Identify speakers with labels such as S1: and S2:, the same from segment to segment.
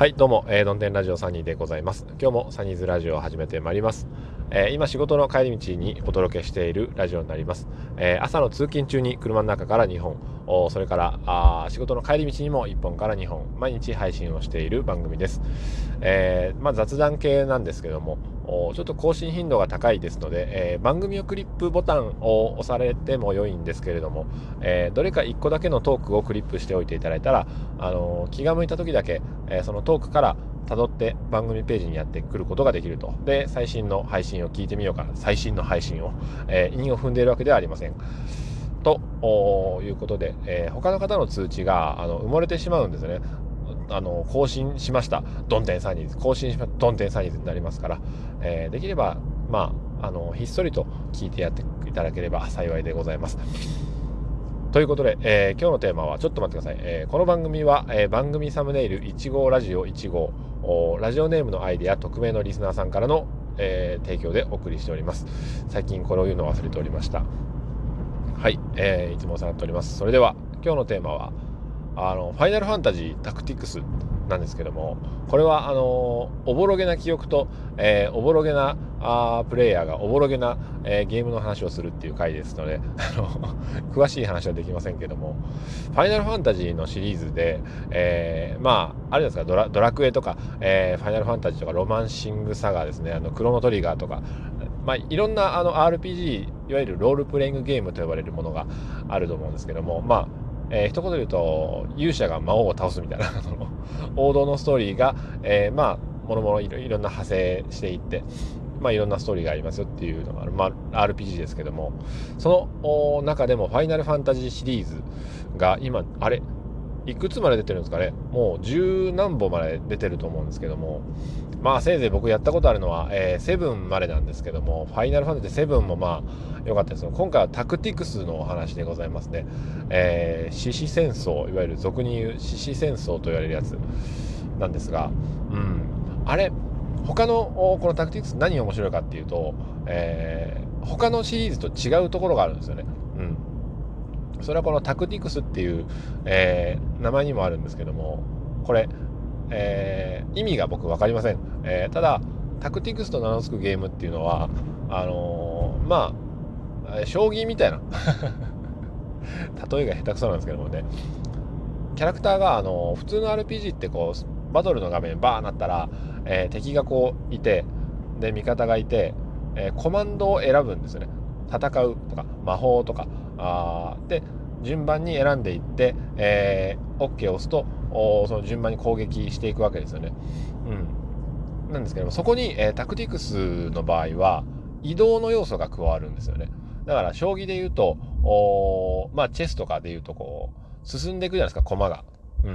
S1: はいどうも、えー、どんてんラジオサニーでございます。今日もサニーズラジオを始めてまいります、えー、今仕事の帰り道にお届けしているラジオになります、えー、朝の通勤中に車の中から2本。それからあ仕事の帰り道にも1本から2本毎日配信をしている番組です、えまあ、雑談系なんですけどもちょっと更新頻度が高いですので、えー、番組をクリップボタンを押されても良いんですけれども、えー、どれか1個だけのトークをクリップしておいていただいたら、あの、気が向いた時だけ、えそのトークから辿って番組ページにやってくることができると。で、最新の配信を聞いてみようか。最新の配信を、えー、韻を踏んでいるわけではありません。ということで、えー、他の方の通知があの埋もれてしまうんですよね。あの更新しました。ドンテンサニーズ更新しましたドンテンサニーズになりますから、えー、できればまああのひっそりと聞いてやっていただければ幸いでございます。ということで、えー、今日のテーマはちょっと待ってください、えー、この番組は、えー、番組サムネイル1号ラジオ1号ラジオネームのアイデア匿名のリスナーさんからの、え提供でお送りしております。最近これを言うのを忘れておりました。はい、えいつもお世話になっております。それでは今日のテーマはあのファイナルファンタジータクティクスなんですけどもこれはあのおぼろげな記憶と、えー、おぼろげなあプレイヤーがおぼろげな、えー、ゲームの話をするっていう回ですのであの 詳しい話はできませんけどもファイナルファンタジーのシリーズで、えー、まああれですかドラドラクエとか、えファイナルファンタジーとかロマンシングサガーですね。あのクロノトリガーとか。まあ、いろんなあの RPG いわゆるロールプレイングゲームと呼ばれるものがあると思うんですけどもまあえー、一言で言うと勇者が魔王を倒すみたいな 王道のストーリーが、えー、まあもろもろいろんな派生していってまあいろんなストーリーがありますよっていうのがある、まあ、RPG ですけども。その中でもファイナルファンタジーシリーズが今あれいくつまで出てるんですかね。もう十何本まで出てると思うんですけども。まあせいぜい僕やったことあるのは、えー、7までなんですけどもファイナルファンタジー7もまあ良かったです。よ今回はタクティクスのお話でございますね、えー、獅子戦争いわゆる俗に言う獅子戦争と言われるやつなんですがうん。あれ他のこのタクティクス何が面白いかっていうと、えー、他のシリーズと違うところがあるんですよね。うん。それはこのタクティクスっていう、えー、名前にもあるんですけどもこれ、えー、意味が僕分かりません、えー、ただタクティクスと名の付くゲームっていうのはあのまあ将棋みたいな。例えが下手くそなんですけどもね。キャラクターがあの普通の RPG ってこうバトルの画面バーなったら、え敵がこういてで味方がいて、えコマンドを選ぶんですよね。戦うとか魔法とか。あで順番に選んでいって、えー、OK を押すとその順番に攻撃していくわけですよね。うん、なんですけどもそこに、えー、タクティクスの場合は移動の要素が加わるんですよね。だから将棋で言うとおまあチェスとかで言うとこう進んでいくじゃないですか駒が。う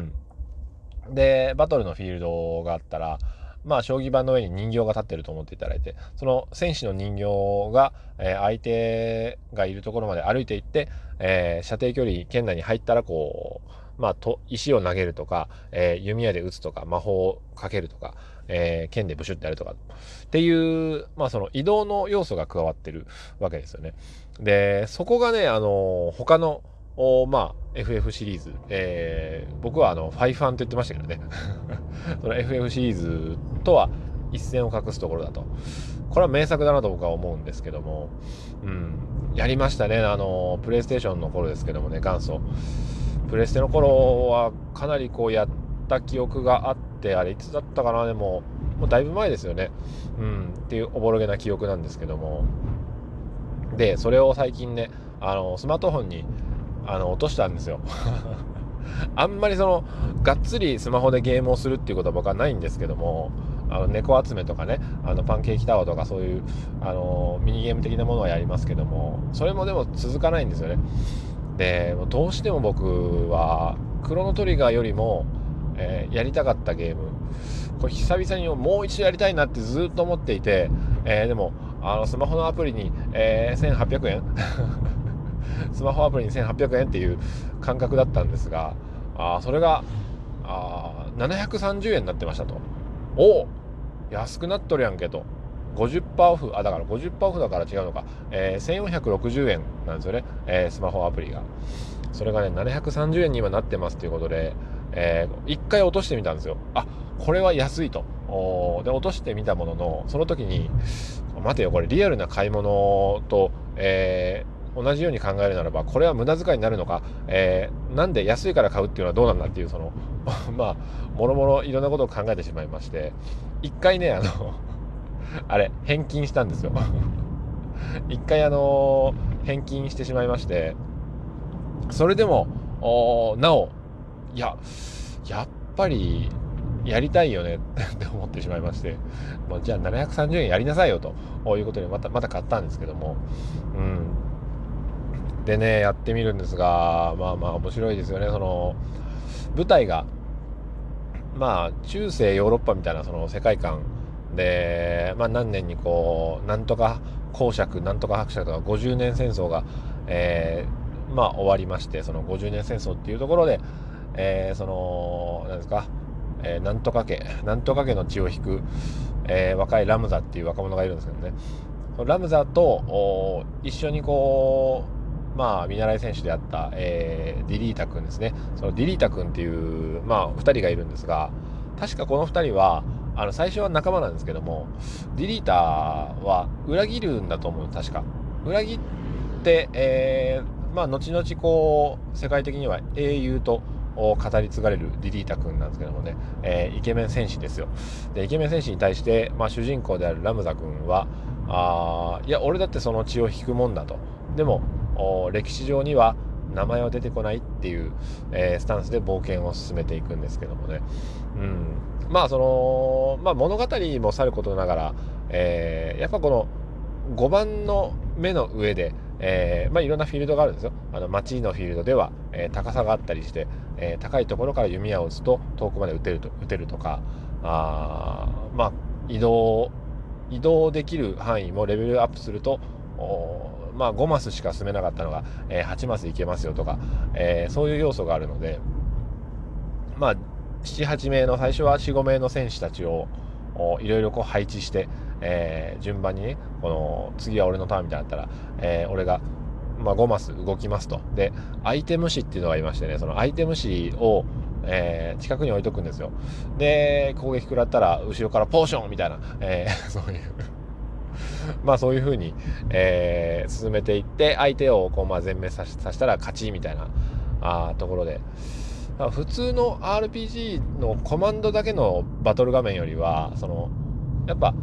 S1: ん、でバトルのフィールドがあったらまあ、将棋盤の上に人形が立ってると思っていただいてその戦士の人形が、えー、相手がいるところまで歩いていって、えー、射程距離圏内に入ったらこう、まあ、と石を投げるとか、えー、弓矢で撃つとか魔法をかけるとか、えー、剣でブシュってやるとかっていう、まあ、その移動の要素が加わってるわけですよね。でそこがね、あの他のおまあ FF シリーズ、えー、僕はあのファイファンと言ってましたけどね。その FF シリーズとは一線を画すところだと。これは名作だなと僕は思うんですけども、うん、やりましたね。あのプレイステーションの頃ですけどもね元祖。プレステの頃はかなりこうやった記憶があってあれいつだったかなでももうだいぶ前ですよね、うん、っていうおぼろげな記憶なんですけども。でそれを最近ねあのスマートフォンにあの落としたんですよ。あんまりそのがっつりスマホでゲームをするっていうことは僕はないんですけどもあの猫集めとかねあのパンケーキタワーとかそういうあのミニゲーム的なものはやりますけどもそれもでも続かないんですよね。でどうしても僕はクロノトリガーよりも、えー、やりたかったゲーム。これ久々にもう一度やりたいなってずっと思っていて、えー、でもあのスマホのアプリに、えー、1800円。スマホアプリに1800円っていう感覚だったんですがあそれがあ730円になってましたと。おお安くなっとるやんけと。50%オフあだから50%オフだから違うのか、えー、1460円なんですよね、えー、スマホアプリが。それがね730円に今なってますということで、えー、1回落としてみたんですよ。あこれは安いと。で落としてみたもののその時に待てよこれリアルな買い物と、えー、同じように考えるならばこれは無駄遣いになるのか、えー、なんで安いから買うっていうのはどうなんだっていうその まあもろもろいろんなことを考えてしまいまして。一回ねあの あれ返金したんですよ。一回あの返金してしまいましてそれでもなおいややっぱりやりたいよね って思ってしまいまして、まあ、じゃあ730円やりなさいよということでまたまた買ったんですけども、うん、でねやってみるんですがまあまあ面白いですよねその舞台がまあ中世ヨーロッパみたいなその世界観で、まあ、何年にこうなんとか公爵なんとか伯爵とか50年戦争が、えー、まあ終わりましてその50年戦争っていうところで、えー、その何ですかえー、なんとか家なんとか家の血を引く、えー、若いラムザっていう若者がいるんですけどね。ラムザと一緒にこうまあ見習い選手であった、えー、ディリータ君ですね。そのディリータ君っていうまあ2人がいるんですが確かこの2人はあの最初は仲間なんですけどもディリータは裏切るんだと思う確か。裏切って、えー、まあ後々こう世界的には英雄と語り継がれるディリータ君なんですけどもね、えー、イケメン戦士ですよ。でイケメン戦士に対して、まあ、主人公であるラムザ君はあいや俺だってその血を引くもんだと。でも歴史上には名前は出てこないっていう、えー、スタンスで冒険を進めていくんですけどもね、うん、まあその、まあ、物語もさることながら、えー、やっぱこの5番の目の上でえー、まあ、いろんなフィールドがあるんですよ。あの街のフィールドでは、えー、高さがあったりして、えー、高いところから弓矢を撃つと遠くまで撃てると撃てるとかあまあ移動移動できる範囲もレベルアップするとまあ、5マスしか進めなかったのが、え8マスいけますよとか、えそういう要素があるのでまあ78名の最初は45名の選手たちをいろいろこう配置して、えー、順番にねこの次は俺のターンみたいになったら、えー、俺が、まあ、5マス動きますと。でアイテム詞っていうのがいましてねそのアイテム詞をえー、近くに置いとくんですよ。で攻撃食らったら後ろからポーションみたいな、えー、そういう まあそういう風に、えー、進めていって相手をこうまあ全滅ささせたら勝ちみたいなあところで。普通の RPG のコマンドだけのバトル画面よりはそのやっぱ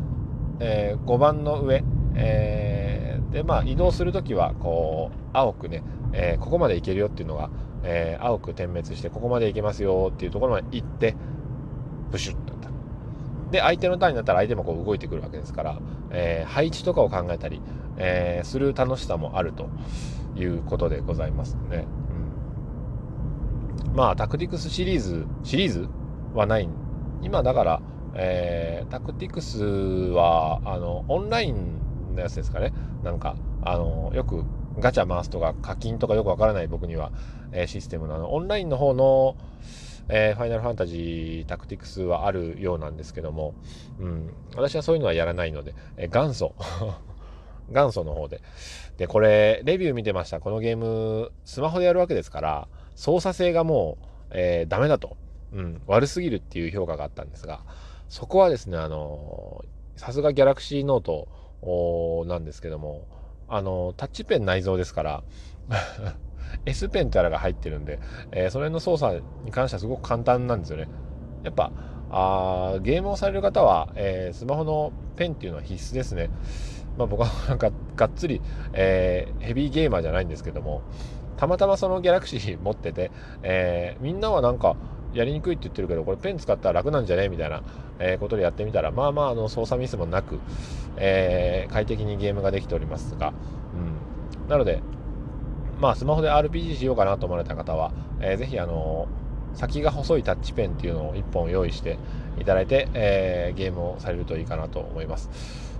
S1: えー、5番の上、えー、でまあ移動する時はこう青くね、えー、ここまで行けるよっていうのが、え青く点滅してここまで行けますよっていうところまで行ってブシュッとで相手のターンになったら相手もこう動いてくるわけですから、え配置とかを考えたり、えする楽しさもあるということでございますね。うん、まあタクティクスシリーズシリーズはない。今だからえー、タクティクスはあのオンラインのやつですかね。なんかあのよくガチャ回すとか課金とかよくわからない僕には、え、システムのあのオンラインの方の、えー、ファイナルファンタジータクティクスはあるようなんですけども、うん、私はそういうのはやらないので、えー、元祖。元祖の方で。でこれレビュー見てました。このゲームスマホでやるわけですから操作性がもう、えー、ダメだと、うん、悪すぎるっていう評価があったんですがそこはですね、あの、さすがギャラクシーノートなんですけども、あの、タッチペン内蔵ですから S ペンってあらが入ってるんで、えー、それの操作に関してはすごく簡単なんですよね。やっぱ、あゲームをされる方は、えー、スマホのペンっていうのは必須ですね。まあ、僕はなんかがっつり、えー、ヘビーゲーマーじゃないんですけども、たまたまそのギャラクシー持ってて、えー、みんなはなんか、やりにくいって言ってるけど、これペン使ったら楽なんじゃねみたいな、えー、ことでやってみたら、まあまあ、あの、操作ミスもなく、え、快適にゲームができておりますが、うん。なので、まあ、スマホで RPG しようかなと思われた方は、えー、ぜひ、あの先が細いタッチペンっていうのを1本用意していただいて、えー、ゲームをされるといいかなと思います。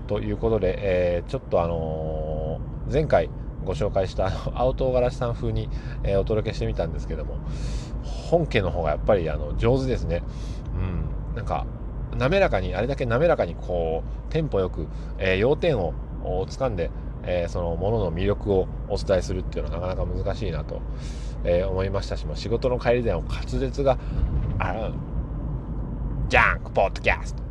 S1: ということで、えー、ちょっとあのー、前回ご紹介した青唐辛子さん風に、え、お届けしてみたんですけども、本家の方がやっぱりあの上手ですね。うん、なんか滑らかにあれだけ滑らかにこうテンポよく、え、要点を掴んで、えー、そのものの魅力をお伝えするっていうのはなかなか難しいなと、えー、思いましたしも仕事の帰りでも滑舌があジャンクポッドキャスト。